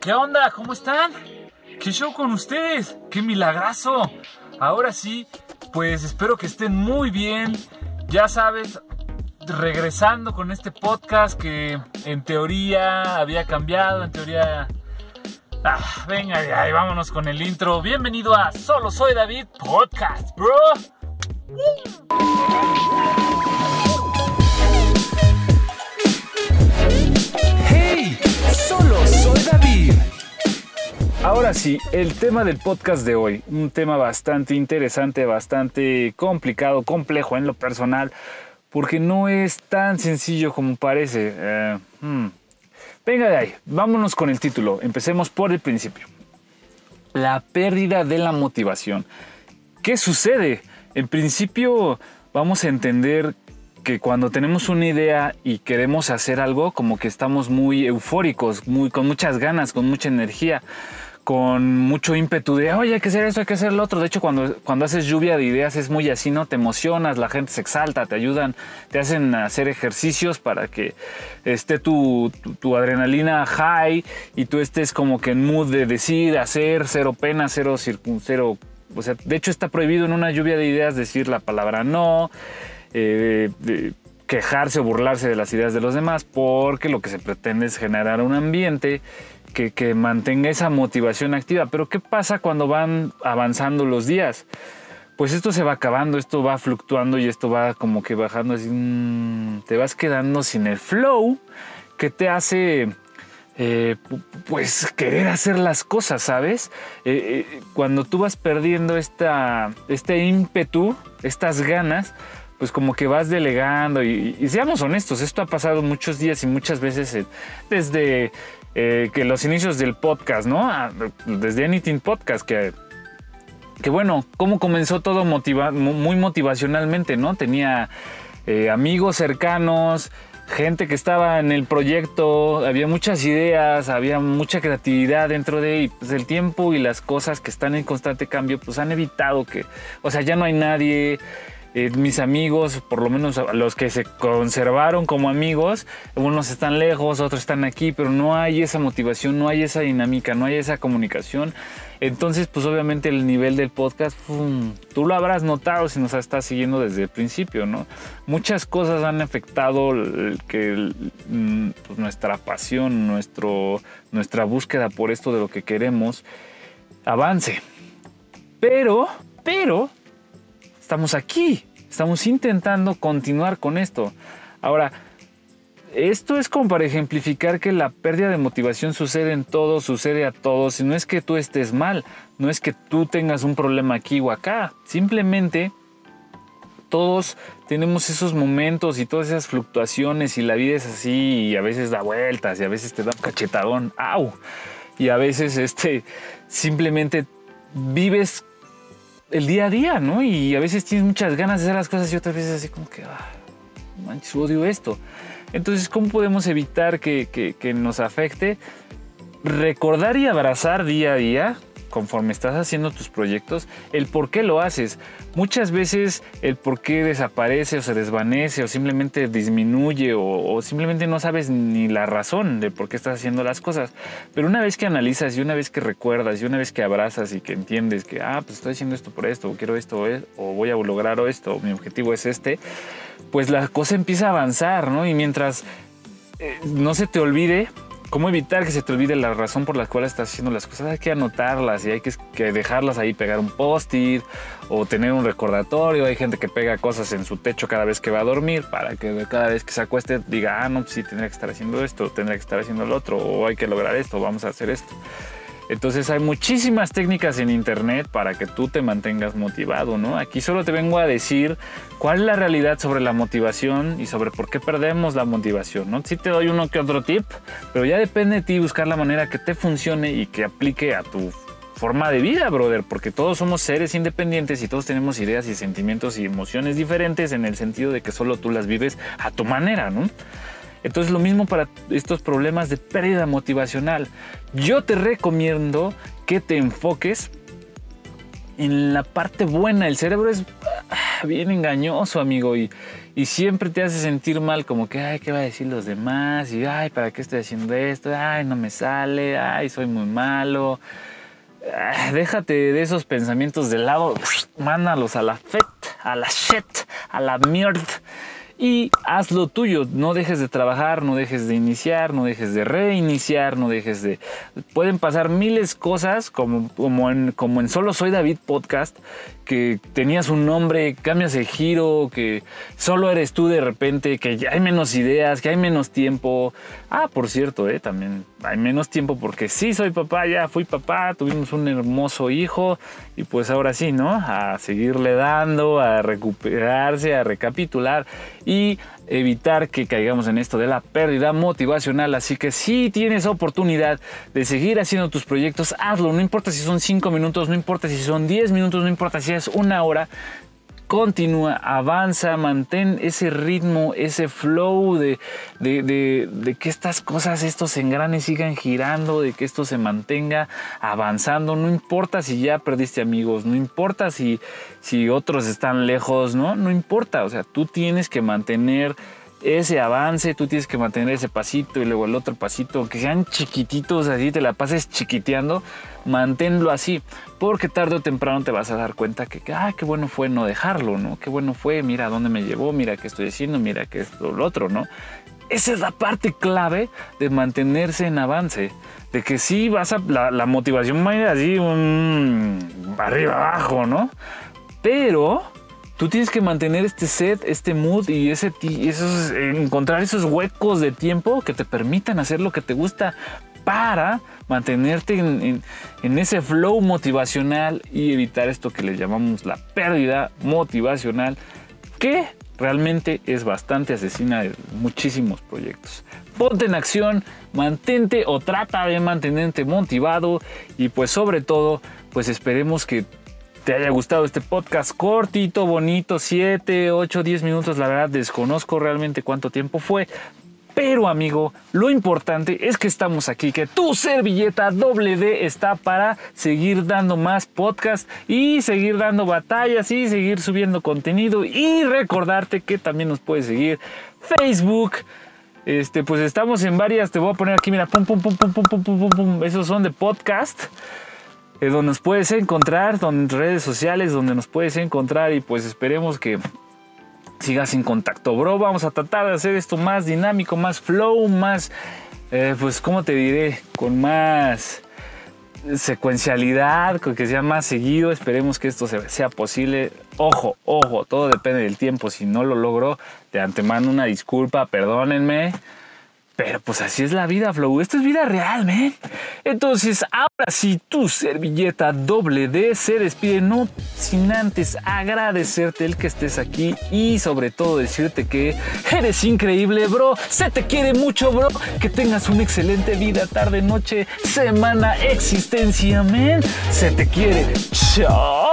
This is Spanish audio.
¿Qué onda? ¿Cómo están? ¿Qué show con ustedes? ¡Qué milagrazo! Ahora sí, pues espero que estén muy bien. Ya sabes, regresando con este podcast que en teoría había cambiado, en teoría... Ah, venga, ahí vámonos con el intro. Bienvenido a Solo Soy David Podcast, bro. Ahora sí, el tema del podcast de hoy, un tema bastante interesante, bastante complicado, complejo en lo personal, porque no es tan sencillo como parece. Eh, hmm. Venga de ahí, vámonos con el título, empecemos por el principio. La pérdida de la motivación. ¿Qué sucede? En principio vamos a entender que cuando tenemos una idea y queremos hacer algo, como que estamos muy eufóricos, muy, con muchas ganas, con mucha energía, con mucho ímpetu de, oye, hay que hacer esto, hay que hacer lo otro. De hecho, cuando, cuando haces lluvia de ideas es muy así, ¿no? Te emocionas, la gente se exalta, te ayudan, te hacen hacer ejercicios para que esté tu, tu, adrenalina high y tú estés como que en mood de decir, hacer, cero pena, cero, cero o sea, de hecho está prohibido en una lluvia de ideas decir la palabra no, eh, quejarse o burlarse de las ideas de los demás, porque lo que se pretende es generar un ambiente que, mantenga esa motivación activa. Pero ¿qué pasa cuando van avanzando los días? Pues esto se va acabando, esto va fluctuando y esto va como que bajando así, mmm, te vas quedando sin el flow que te hace eh, pues querer hacer las cosas, ¿sabes? Eh, eh, cuando tú vas perdiendo esta, este ímpetu, estas ganas, pues como que vas delegando y, seamos honestos, esto ha pasado muchos días y muchas veces desde que los inicios del podcast, ¿no? Desde Anything Podcast, que, que bueno, cómo comenzó todo muy motivacionalmente, ¿no? Tenía amigos cercanos, gente que estaba en el proyecto, había muchas ideas, había mucha creatividad dentro de y pues el tiempo y las cosas que están en constante cambio pues han evitado que, o sea, ya no hay nadie, eh, mis amigos, por lo menos los que se conservaron como amigos, unos están lejos, otros están aquí, pero no hay esa motivación, no hay esa dinámica, no hay esa comunicación. Entonces, pues obviamente el nivel del podcast, ¡pum! tú lo habrás notado si nos estás siguiendo desde el principio, ¿no? Muchas cosas han afectado el, que el, pues nuestra pasión, nuestro, nuestra búsqueda por esto de lo que queremos avance. Pero, pero, estamos aquí, estamos intentando continuar con esto. Ahora, esto es como para ejemplificar que la pérdida de motivación sucede en todo, sucede a todos, y no es que tú estés mal, no es que tú tengas un problema aquí o acá, simplemente todos tenemos esos momentos y todas esas fluctuaciones y la vida es así y a veces da vueltas y a veces te da un cachetadón, au, y a veces este simplemente vives el día a día, ¿no? Y a veces tienes muchas ganas de hacer las cosas y otras veces así como que, ah, manches, odio esto. Entonces, ¿cómo podemos evitar que, que, que, nos afecte? Recordar y abrazar día a día, conforme estás haciendo tus proyectos, el por qué lo haces. Muchas veces el por qué desaparece o se desvanece o simplemente disminuye o, simplemente no sabes ni la razón de por qué estás haciendo las cosas. Pero una vez que analizas y una vez que recuerdas y una vez que abrazas y que entiendes que, ah, pues estoy haciendo esto por esto, o quiero esto, o voy a lograr esto, o mi objetivo es este, pues la cosa empieza a avanzar, ¿no? Y mientras eh, no se te olvide, ¿cómo evitar que se te olvide la razón por la cual estás haciendo las cosas? Hay que anotarlas y hay que, dejarlas ahí, pegar un post-it o tener un recordatorio. Hay gente que pega cosas en su techo cada vez que va a dormir para que cada vez que se acueste diga, ah, no, pues sí, tendría que estar haciendo esto, tendría que estar haciendo lo otro, o hay que lograr esto, vamos a hacer esto. Entonces hay muchísimas técnicas en internet para que tú te mantengas motivado, ¿no? Aquí solo te vengo a decir cuál es la realidad sobre la motivación y sobre por qué perdemos la motivación, ¿no? Sí te doy uno que otro tip, pero ya depende de ti buscar la manera que te funcione y que aplique a tu forma de vida, brother, porque todos somos seres independientes y todos tenemos ideas y sentimientos y emociones diferentes en el sentido de que solo tú las vives a tu manera, ¿no? Entonces lo mismo para estos problemas de pérdida motivacional. Yo te recomiendo que te enfoques en la parte buena. El cerebro es bien engañoso, amigo, y, y siempre te hace sentir mal, como que, ay, ¿qué va a decir los demás? Y, ay, ¿para qué estoy haciendo esto? Ay, no me sale, ay, soy muy malo. Ah, déjate de esos pensamientos de lado, mándalos a la FET, a la shit, a la mierda y haz lo tuyo. No dejes de trabajar, no dejes de iniciar, no dejes de reiniciar, no dejes de... Pueden pasar miles cosas como, como, en, como en Solo Soy David Podcast, que tenías un nombre, cambias el giro, que solo eres tú de repente, que ya hay menos ideas, que hay menos tiempo. Ah, por cierto, eh, también hay menos tiempo porque sí soy papá, ya fui papá, tuvimos un hermoso hijo y pues ahora sí, ¿no? A seguirle dando, a recuperarse, a recapitular y evitar que caigamos en esto de la pérdida motivacional. Así que si tienes oportunidad de seguir haciendo tus proyectos, hazlo. No importa si son 5 minutos, no importa si son 10 minutos, no importa si es una hora continúa, avanza, mantén ese ritmo, ese flow de, de, que estas cosas, estos engranes sigan girando, de que esto se mantenga avanzando. No importa si ya perdiste amigos, no importa si, si otros están lejos, ¿no? No importa, o sea, tú tienes que mantener ese avance, tú tienes que mantener ese pasito y luego el otro pasito, que sean chiquititos, así te la pases chiquiteando, manténlo así, porque tarde o temprano te vas a dar cuenta que, ah, qué bueno fue no dejarlo, ¿no? Qué bueno fue, mira dónde me llevó, mira qué estoy haciendo, mira qué es lo otro, ¿no? Esa es la parte clave de mantenerse en avance, de que sí vas a, la, motivación va a así, un, arriba, abajo, ¿no? Pero tú tienes que mantener este set, este mood y ese, esos, encontrar esos huecos de tiempo que te permitan hacer lo que te gusta para mantenerte en, ese flow motivacional y evitar esto que le llamamos la pérdida motivacional, que realmente es bastante asesina de muchísimos proyectos. Ponte en acción, mantente o trata de mantenerte motivado y pues sobre todo, pues esperemos que te haya gustado este podcast cortito, bonito, 7, 8, 10 minutos, la verdad desconozco realmente cuánto tiempo fue, pero amigo, lo importante es que estamos aquí, que tu servilleta doble está para seguir dando más podcast y seguir dando batallas y seguir subiendo contenido y recordarte que también nos puedes seguir Facebook. Este, pues estamos en varias, te voy a poner aquí, mira, pum, pum, pum, pum, pum, pum, pum, pum, esos son de podcast. Eh, donde nos puedes encontrar, donde en redes sociales, donde nos puedes encontrar y pues esperemos que sigas en contacto, bro. Vamos a tratar de hacer esto más dinámico, más flow, más, eh, pues, ¿cómo te diré? Con más secuencialidad, con que sea más seguido. Esperemos que esto sea posible. Ojo, ojo, todo depende del tiempo. Si no lo logro, de antemano una disculpa, perdónenme. Pero pues así es la vida, Flow. Esto es vida real, man. Entonces, ahora sí, tu servilleta doble D se despide, no sin antes agradecerte el que estés aquí y sobre todo decirte que eres increíble, bro. Se te quiere mucho, bro. Que tengas una excelente vida, tarde, noche, semana, existencia, man. Se te quiere. Chao.